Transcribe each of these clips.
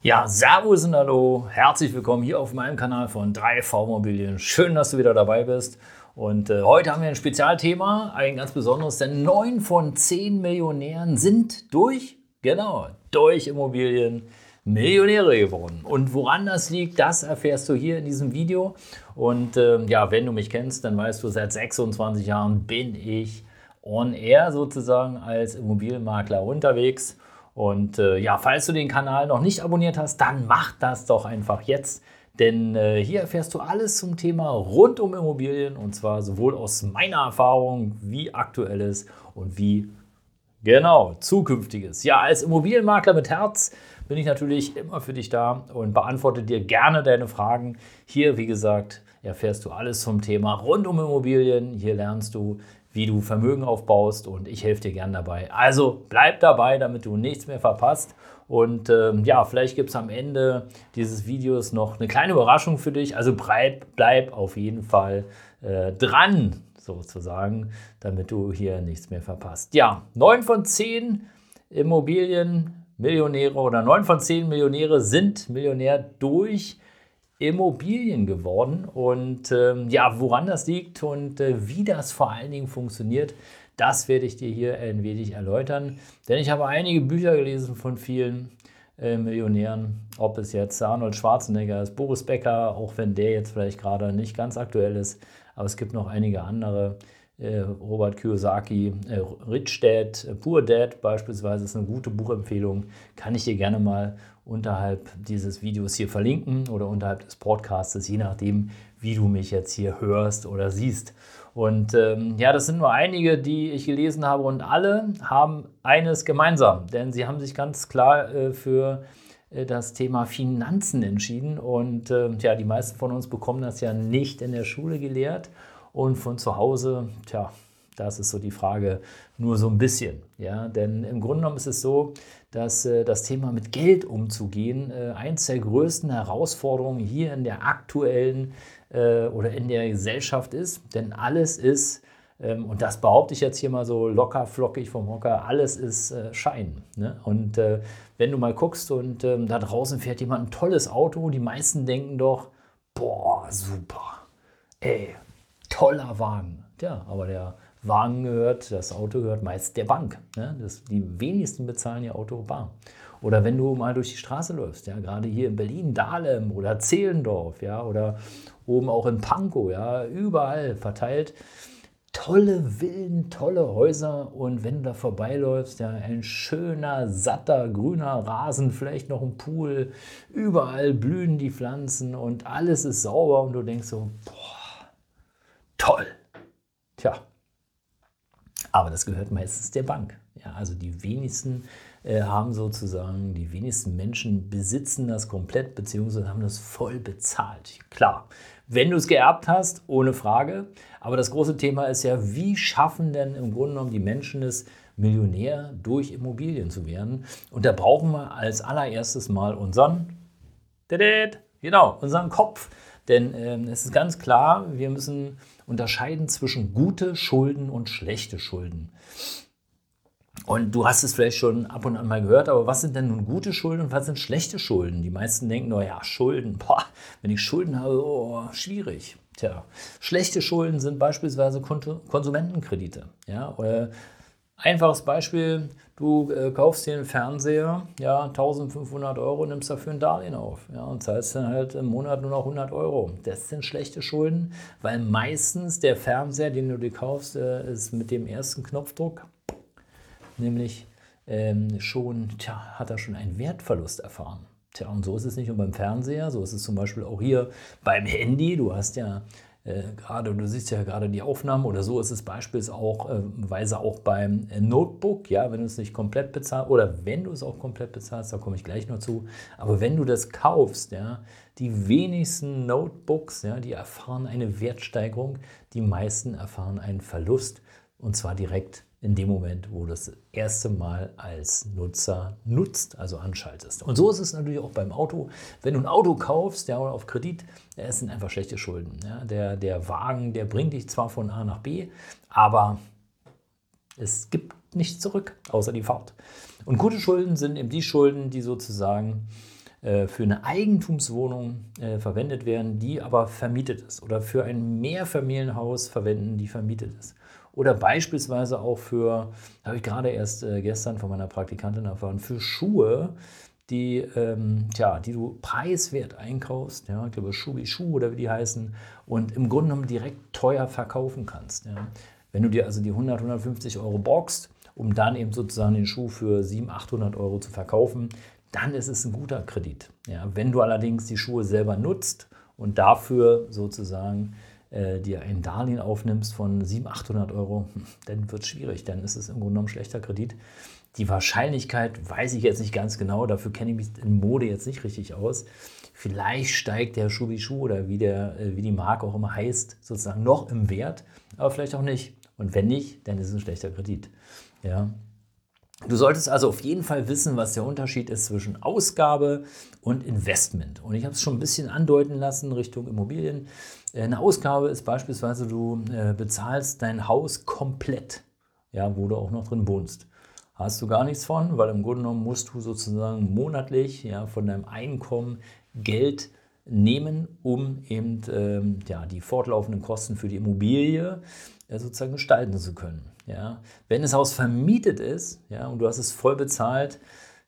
Ja, Servus und Hallo, herzlich willkommen hier auf meinem Kanal von 3V Immobilien. Schön, dass du wieder dabei bist. Und äh, heute haben wir ein Spezialthema, ein ganz besonderes, denn neun von zehn Millionären sind durch, genau, durch Immobilien Millionäre geworden. Und woran das liegt, das erfährst du hier in diesem Video. Und äh, ja, wenn du mich kennst, dann weißt du, seit 26 Jahren bin ich on air sozusagen als Immobilienmakler unterwegs. Und äh, ja, falls du den Kanal noch nicht abonniert hast, dann mach das doch einfach jetzt. Denn äh, hier erfährst du alles zum Thema rund um Immobilien und zwar sowohl aus meiner Erfahrung wie aktuelles und wie genau zukünftiges. Ja, als Immobilienmakler mit Herz bin ich natürlich immer für dich da und beantworte dir gerne deine Fragen. Hier, wie gesagt, erfährst du alles zum Thema rund um Immobilien. Hier lernst du, wie du Vermögen aufbaust und ich helfe dir gern dabei. Also bleib dabei, damit du nichts mehr verpasst. Und ähm, ja, vielleicht gibt es am Ende dieses Videos noch eine kleine Überraschung für dich. Also bleib, bleib auf jeden Fall äh, dran, sozusagen, damit du hier nichts mehr verpasst. Ja, 9 von 10 Immobilienmillionäre oder 9 von 10 Millionäre sind Millionär durch Immobilien geworden. Und ähm, ja, woran das liegt und äh, wie das vor allen Dingen funktioniert, das werde ich dir hier ein wenig erläutern. Denn ich habe einige Bücher gelesen von vielen äh, Millionären, ob es jetzt Arnold Schwarzenegger ist, Boris Becker, auch wenn der jetzt vielleicht gerade nicht ganz aktuell ist, aber es gibt noch einige andere. Äh, Robert Kiyosaki, äh, Rich Dad, äh, Poor Dad beispielsweise ist eine gute Buchempfehlung. Kann ich dir gerne mal unterhalb dieses Videos hier verlinken oder unterhalb des Podcasts, je nachdem, wie du mich jetzt hier hörst oder siehst. Und ähm, ja, das sind nur einige, die ich gelesen habe und alle haben eines gemeinsam, denn sie haben sich ganz klar äh, für das Thema Finanzen entschieden. Und äh, ja, die meisten von uns bekommen das ja nicht in der Schule gelehrt und von zu Hause, tja, das ist so die Frage, nur so ein bisschen. Ja? Denn im Grunde genommen ist es so, dass äh, das Thema mit Geld umzugehen äh, eins der größten Herausforderungen hier in der aktuellen äh, oder in der Gesellschaft ist. Denn alles ist, ähm, und das behaupte ich jetzt hier mal so locker flockig vom Hocker, alles ist äh, Schein. Ne? Und äh, wenn du mal guckst und ähm, da draußen fährt jemand ein tolles Auto, die meisten denken doch, boah, super, ey, toller Wagen. Ja, aber der Wagen gehört, das Auto gehört meist der Bank. Ne? Das, die wenigsten bezahlen ihr Auto bar. Oder wenn du mal durch die Straße läufst, ja, gerade hier in Berlin, Dahlem oder Zehlendorf, ja, oder oben auch in Pankow, ja, überall verteilt. Tolle Villen, tolle Häuser und wenn du da vorbeiläufst, ja, ein schöner, satter, grüner Rasen, vielleicht noch ein Pool, überall blühen die Pflanzen und alles ist sauber und du denkst so, boah, toll. Tja, aber das gehört meistens der Bank. Ja, also die wenigsten äh, haben sozusagen, die wenigsten Menschen besitzen das komplett beziehungsweise haben das voll bezahlt. Klar, wenn du es geerbt hast, ohne Frage. Aber das große Thema ist ja, wie schaffen denn im Grunde genommen die Menschen es, Millionär durch Immobilien zu werden? Und da brauchen wir als allererstes mal unseren, genau, unseren Kopf. Denn ähm, es ist ganz klar, wir müssen unterscheiden zwischen gute Schulden und schlechte Schulden. Und du hast es vielleicht schon ab und an mal gehört, aber was sind denn nun gute Schulden und was sind schlechte Schulden? Die meisten denken nur, ja, Schulden, boah, wenn ich Schulden habe, oh, schwierig. Tja, schlechte Schulden sind beispielsweise Konsumentenkredite. Ja, oder Einfaches Beispiel, du äh, kaufst dir einen Fernseher, ja, 1500 Euro, nimmst dafür ein Darlehen auf ja, und zahlst dann halt im Monat nur noch 100 Euro. Das sind schlechte Schulden, weil meistens der Fernseher, den du dir kaufst, äh, ist mit dem ersten Knopfdruck, nämlich ähm, schon, tja, hat er schon einen Wertverlust erfahren. Tja, und so ist es nicht nur beim Fernseher, so ist es zum Beispiel auch hier beim Handy. Du hast ja gerade, du siehst ja gerade die Aufnahmen oder so ist es beispielsweise äh, auch beim äh, Notebook, ja, wenn du es nicht komplett bezahlst oder wenn du es auch komplett bezahlst, da komme ich gleich noch zu, aber wenn du das kaufst, ja, die wenigsten Notebooks, ja, die erfahren eine Wertsteigerung, die meisten erfahren einen Verlust und zwar direkt in dem Moment, wo du das erste Mal als Nutzer nutzt, also anschaltest. Und so ist es natürlich auch beim Auto. Wenn du ein Auto kaufst, ja, auf Kredit, es sind einfach schlechte Schulden. Ja. Der, der Wagen, der bringt dich zwar von A nach B, aber es gibt nichts zurück, außer die Fahrt. Und gute Schulden sind eben die Schulden, die sozusagen äh, für eine Eigentumswohnung äh, verwendet werden, die aber vermietet ist. Oder für ein Mehrfamilienhaus verwenden, die vermietet ist. Oder beispielsweise auch für, habe ich gerade erst äh, gestern von meiner Praktikantin erfahren, für Schuhe, die, ähm, tja, die du preiswert einkaufst, ja, ich glaube Schubi Schuh oder wie die heißen, und im Grunde genommen direkt teuer verkaufen kannst. Ja. Wenn du dir also die 100, 150 Euro boxst, um dann eben sozusagen den Schuh für 700, 800 Euro zu verkaufen, dann ist es ein guter Kredit. Ja. Wenn du allerdings die Schuhe selber nutzt und dafür sozusagen äh, dir ein Darlehen aufnimmst von 700, 800 Euro, dann wird es schwierig, dann ist es im Grunde genommen schlechter Kredit. Die Wahrscheinlichkeit weiß ich jetzt nicht ganz genau, dafür kenne ich mich in Mode jetzt nicht richtig aus. Vielleicht steigt der Schubi-Schuh oder wie, der, äh, wie die Marke auch immer heißt, sozusagen noch im Wert, aber vielleicht auch nicht. Und wenn nicht, dann ist es ein schlechter Kredit. Ja. Du solltest also auf jeden Fall wissen, was der Unterschied ist zwischen Ausgabe und Investment. Und ich habe es schon ein bisschen andeuten lassen Richtung Immobilien. Äh, eine Ausgabe ist beispielsweise, du äh, bezahlst dein Haus komplett, ja, wo du auch noch drin wohnst. Hast du gar nichts von, weil im Grunde genommen musst du sozusagen monatlich ja, von deinem Einkommen Geld nehmen, um eben ähm, ja, die fortlaufenden Kosten für die Immobilie äh, sozusagen gestalten zu können. Ja. Wenn das Haus vermietet ist ja, und du hast es voll bezahlt,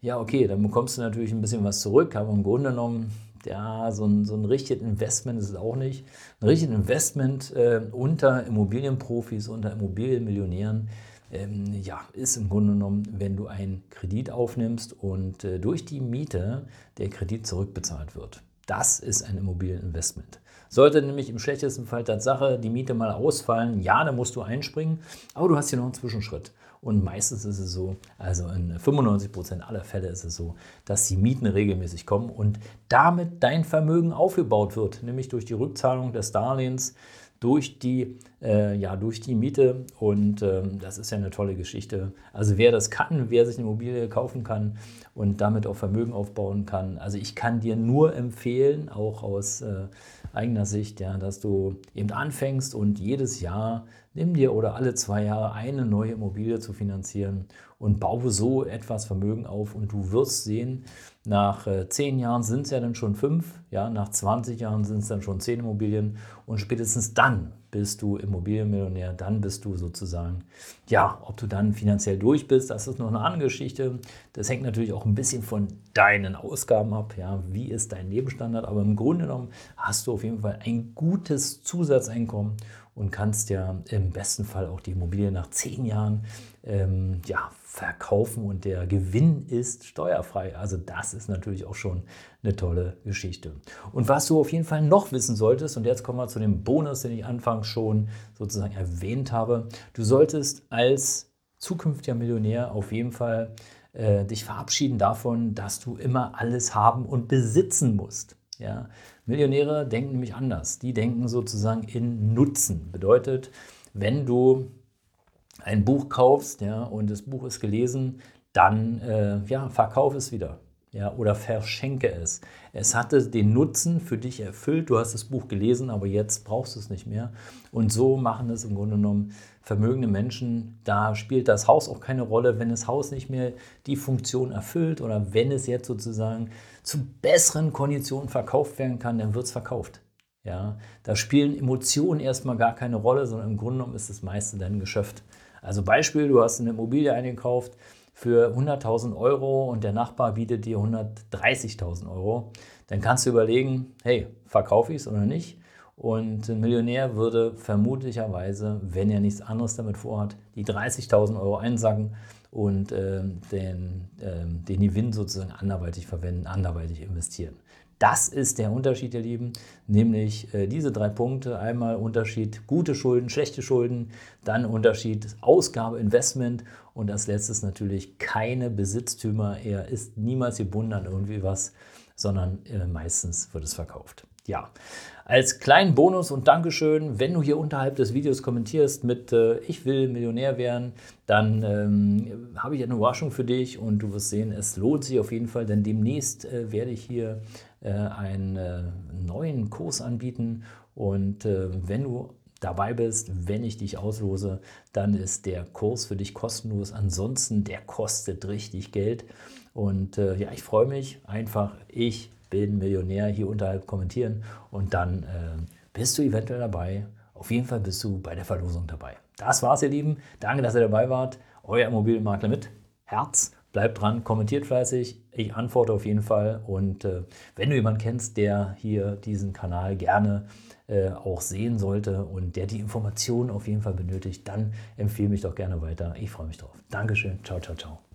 ja, okay, dann bekommst du natürlich ein bisschen was zurück, aber im Grunde genommen, ja, so ein, so ein richtiges Investment ist es auch nicht. Ein richtiges Investment äh, unter Immobilienprofis, unter Immobilienmillionären, ähm, ja, ist im Grunde genommen, wenn du einen Kredit aufnimmst und äh, durch die Miete der Kredit zurückbezahlt wird. Das ist ein Immobilieninvestment. Sollte nämlich im schlechtesten Fall Tatsache die Miete mal ausfallen, ja, dann musst du einspringen, aber du hast hier noch einen Zwischenschritt. Und meistens ist es so, also in 95 Prozent aller Fälle ist es so, dass die Mieten regelmäßig kommen und damit dein Vermögen aufgebaut wird, nämlich durch die Rückzahlung des Darlehens durch die, äh, ja, durch die Miete. Und ähm, das ist ja eine tolle Geschichte. Also wer das kann, wer sich eine Immobilie kaufen kann und damit auch Vermögen aufbauen kann. Also ich kann dir nur empfehlen, auch aus äh, eigener Sicht, ja, dass du eben anfängst und jedes Jahr nimm dir oder alle zwei Jahre eine neue Immobilie zu finanzieren und baue so etwas Vermögen auf und du wirst sehen, nach äh, zehn Jahren sind es ja dann schon fünf, ja, nach 20 Jahren sind es dann schon zehn Immobilien und spätestens dann bist du Immobilienmillionär, dann bist du sozusagen, ja, ob du dann finanziell durch bist, das ist noch eine andere Geschichte. Das hängt natürlich auch ein bisschen von deinen Ausgaben ab, ja, wie ist dein Lebensstandard, aber im Grunde genommen hast du auf jeden Fall ein gutes Zusatzeinkommen und kannst ja im besten Fall auch die Immobilie nach zehn Jahren ähm, ja, verkaufen und der Gewinn ist steuerfrei. Also das ist natürlich auch schon eine tolle Geschichte. Und was du auf jeden Fall noch wissen solltest, und jetzt kommen wir zu dem Bonus, den ich anfangs schon sozusagen erwähnt habe, du solltest als zukünftiger Millionär auf jeden Fall äh, dich verabschieden davon, dass du immer alles haben und besitzen musst. Ja? Millionäre denken nämlich anders. Die denken sozusagen in Nutzen. Bedeutet, wenn du ein Buch kaufst ja, und das Buch ist gelesen, dann äh, ja, verkauf es wieder ja, oder verschenke es. Es hatte den Nutzen für dich erfüllt, du hast das Buch gelesen, aber jetzt brauchst du es nicht mehr. Und so machen es im Grunde genommen vermögende Menschen. Da spielt das Haus auch keine Rolle, wenn das Haus nicht mehr die Funktion erfüllt oder wenn es jetzt sozusagen zu besseren Konditionen verkauft werden kann, dann wird es verkauft. Ja, da spielen Emotionen erstmal gar keine Rolle, sondern im Grunde genommen ist das meiste dein Geschäft. Also Beispiel, du hast eine Immobilie eingekauft für 100.000 Euro und der Nachbar bietet dir 130.000 Euro. Dann kannst du überlegen, hey, verkaufe ich es oder nicht? Und ein Millionär würde vermutlicherweise, wenn er nichts anderes damit vorhat, die 30.000 Euro einsacken und äh, den, äh, den Gewinn sozusagen anderweitig verwenden, anderweitig investieren. Das ist der Unterschied, ihr Lieben, nämlich äh, diese drei Punkte. Einmal Unterschied gute Schulden, schlechte Schulden, dann Unterschied Ausgabe, Investment und als letztes natürlich keine Besitztümer. Er ist niemals gebunden an irgendwie was, sondern äh, meistens wird es verkauft. Ja, als kleinen Bonus und Dankeschön, wenn du hier unterhalb des Videos kommentierst mit äh, Ich will Millionär werden, dann ähm, habe ich eine Überraschung für dich und du wirst sehen, es lohnt sich auf jeden Fall, denn demnächst äh, werde ich hier einen äh, neuen Kurs anbieten und äh, wenn du dabei bist, wenn ich dich auslose, dann ist der Kurs für dich kostenlos. Ansonsten, der kostet richtig Geld. Und äh, ja, ich freue mich einfach. Ich bin Millionär hier unterhalb kommentieren und dann äh, bist du eventuell dabei. Auf jeden Fall bist du bei der Verlosung dabei. Das war's, ihr Lieben. Danke, dass ihr dabei wart. Euer Immobilienmakler mit Herz. Bleibt dran, kommentiert fleißig. Ich antworte auf jeden Fall. Und äh, wenn du jemanden kennst, der hier diesen Kanal gerne äh, auch sehen sollte und der die Informationen auf jeden Fall benötigt, dann empfehle mich doch gerne weiter. Ich freue mich drauf. Dankeschön. Ciao, ciao, ciao.